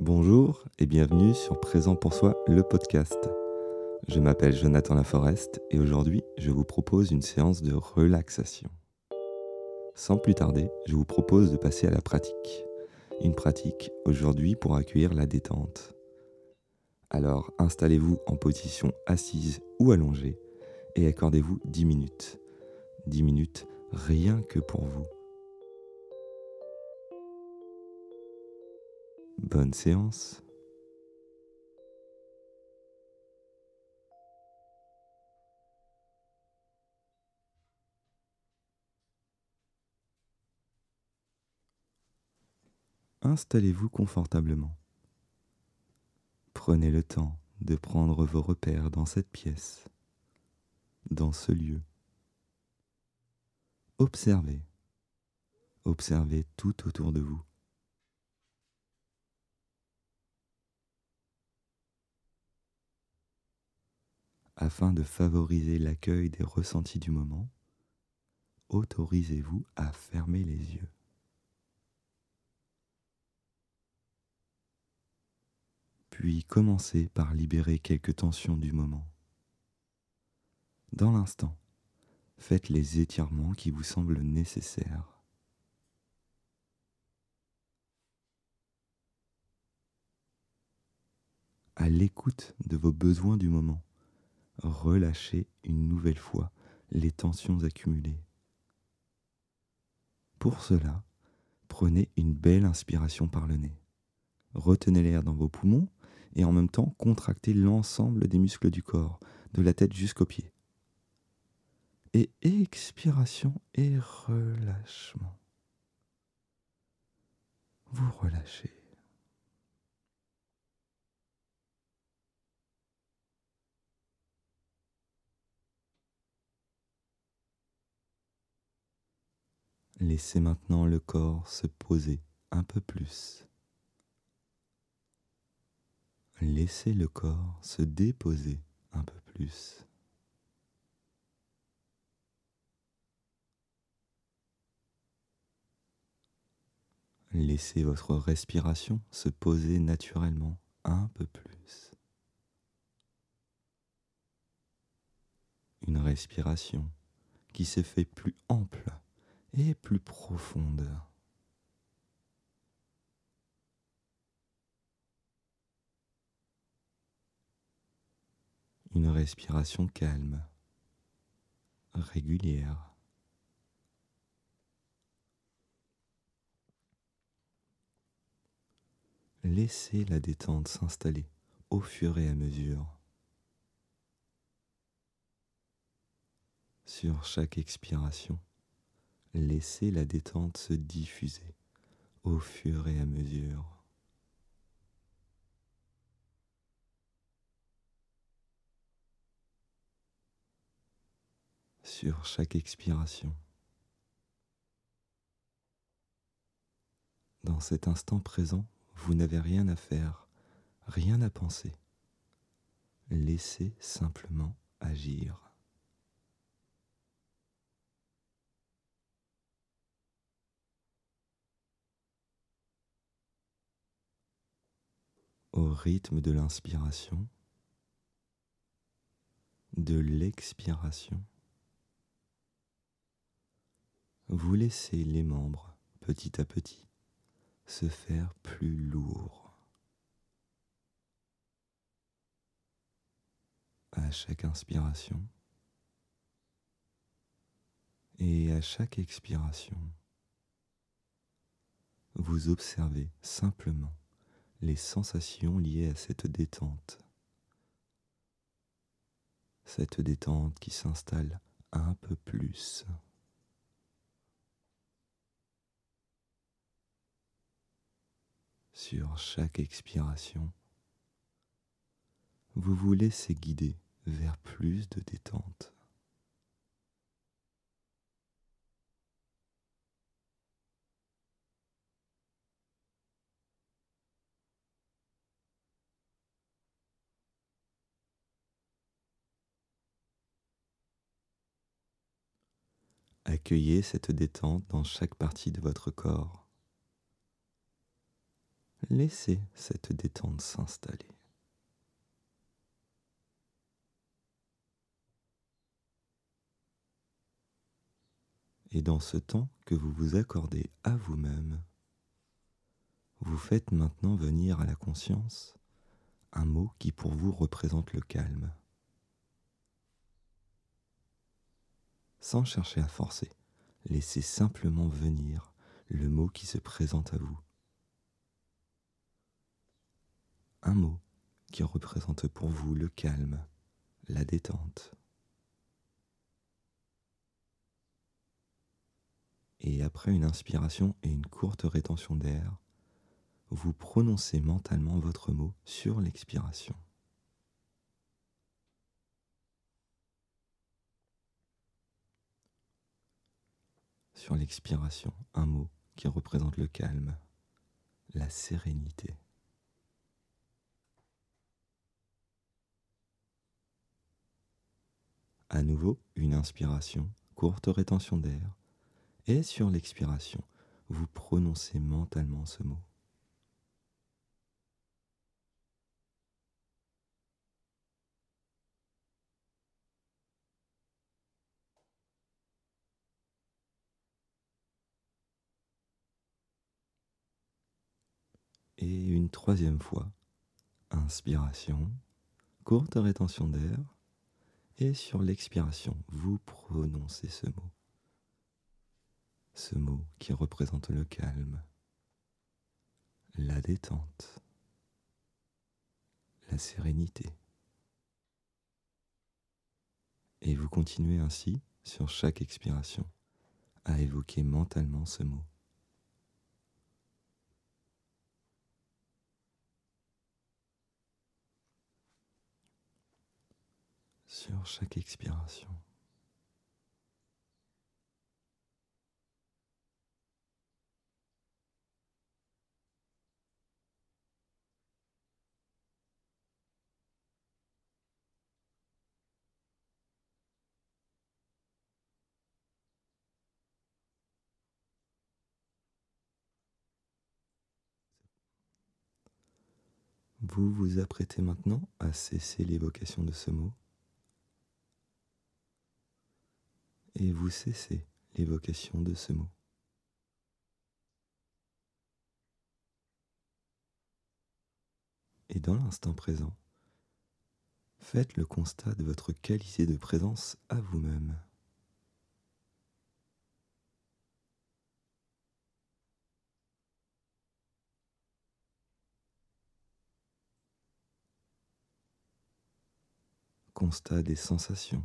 Bonjour et bienvenue sur Présent pour soi, le podcast. Je m'appelle Jonathan Laforest et aujourd'hui je vous propose une séance de relaxation. Sans plus tarder, je vous propose de passer à la pratique. Une pratique aujourd'hui pour accueillir la détente. Alors installez-vous en position assise ou allongée et accordez-vous 10 minutes. 10 minutes rien que pour vous. Bonne séance. Installez-vous confortablement. Prenez le temps de prendre vos repères dans cette pièce, dans ce lieu. Observez. Observez tout autour de vous. Afin de favoriser l'accueil des ressentis du moment, autorisez-vous à fermer les yeux. Puis commencez par libérer quelques tensions du moment. Dans l'instant, faites les étirements qui vous semblent nécessaires. À l'écoute de vos besoins du moment relâchez une nouvelle fois les tensions accumulées. Pour cela, prenez une belle inspiration par le nez. Retenez l'air dans vos poumons et en même temps contractez l'ensemble des muscles du corps, de la tête jusqu'aux pieds. Et expiration et relâchement. Vous relâchez. Laissez maintenant le corps se poser un peu plus. Laissez le corps se déposer un peu plus. Laissez votre respiration se poser naturellement un peu plus. Une respiration qui se fait plus ample et plus profonde. Une respiration calme, régulière. Laissez la détente s'installer au fur et à mesure. Sur chaque expiration, laissez la détente se diffuser au fur et à mesure. Sur chaque expiration. Dans cet instant présent, vous n'avez rien à faire, rien à penser. Laissez simplement agir. Au rythme de l'inspiration, de l'expiration. Vous laissez les membres petit à petit se faire plus lourds. À chaque inspiration et à chaque expiration, vous observez simplement les sensations liées à cette détente. Cette détente qui s'installe un peu plus. Sur chaque expiration, vous vous laissez guider vers plus de détente. Accueillez cette détente dans chaque partie de votre corps. laissez cette détente s'installer. Et dans ce temps que vous vous accordez à vous-même, vous faites maintenant venir à la conscience un mot qui pour vous représente le calme. Sans chercher à forcer, laissez simplement venir le mot qui se présente à vous. Un mot qui représente pour vous le calme, la détente. Et après une inspiration et une courte rétention d'air, vous prononcez mentalement votre mot sur l'expiration. Sur l'expiration, un mot qui représente le calme, la sérénité. À nouveau, une inspiration, courte rétention d'air, et sur l'expiration, vous prononcez mentalement ce mot. Et troisième fois, inspiration, courte rétention d'air, et sur l'expiration, vous prononcez ce mot. Ce mot qui représente le calme, la détente, la sérénité. Et vous continuez ainsi, sur chaque expiration, à évoquer mentalement ce mot. Sur chaque expiration. Vous vous apprêtez maintenant à cesser l'évocation de ce mot et vous cessez l'évocation de ce mot. Et dans l'instant présent, faites le constat de votre qualité de présence à vous-même. Constat des sensations,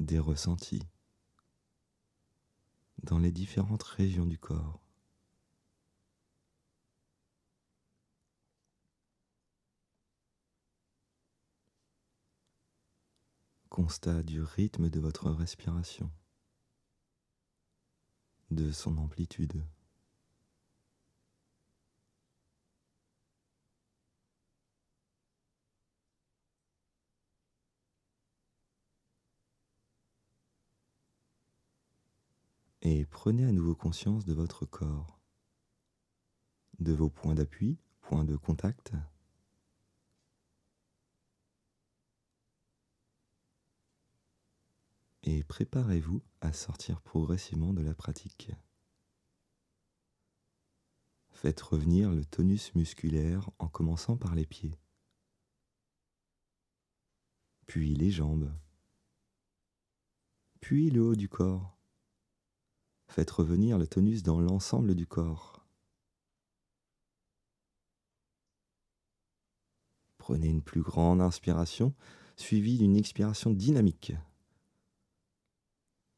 des ressentis dans les différentes régions du corps. Constat du rythme de votre respiration, de son amplitude. Et prenez à nouveau conscience de votre corps, de vos points d'appui, points de contact. Et préparez-vous à sortir progressivement de la pratique. Faites revenir le tonus musculaire en commençant par les pieds, puis les jambes, puis le haut du corps Faites revenir le tonus dans l'ensemble du corps. Prenez une plus grande inspiration suivie d'une expiration dynamique.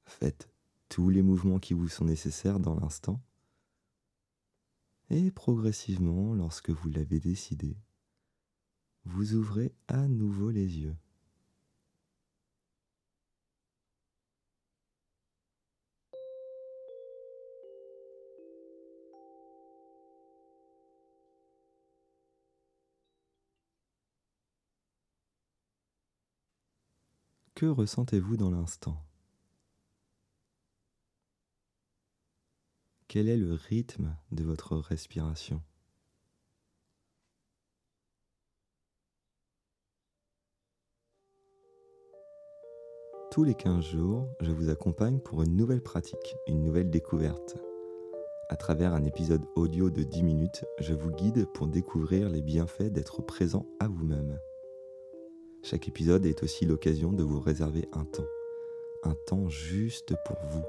Faites tous les mouvements qui vous sont nécessaires dans l'instant. Et progressivement, lorsque vous l'avez décidé, vous ouvrez à nouveau les yeux. que ressentez-vous dans l'instant? Quel est le rythme de votre respiration? Tous les 15 jours, je vous accompagne pour une nouvelle pratique, une nouvelle découverte. À travers un épisode audio de 10 minutes, je vous guide pour découvrir les bienfaits d'être présent à vous-même. Chaque épisode est aussi l'occasion de vous réserver un temps, un temps juste pour vous.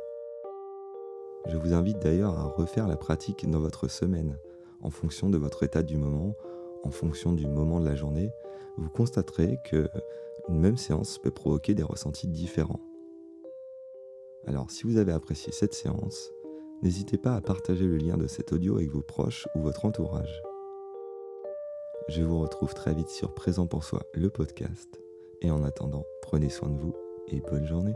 Je vous invite d'ailleurs à refaire la pratique dans votre semaine, en fonction de votre état du moment, en fonction du moment de la journée, vous constaterez que une même séance peut provoquer des ressentis différents. Alors si vous avez apprécié cette séance, n'hésitez pas à partager le lien de cet audio avec vos proches ou votre entourage. Je vous retrouve très vite sur Présent pour soi, le podcast. Et en attendant, prenez soin de vous et bonne journée.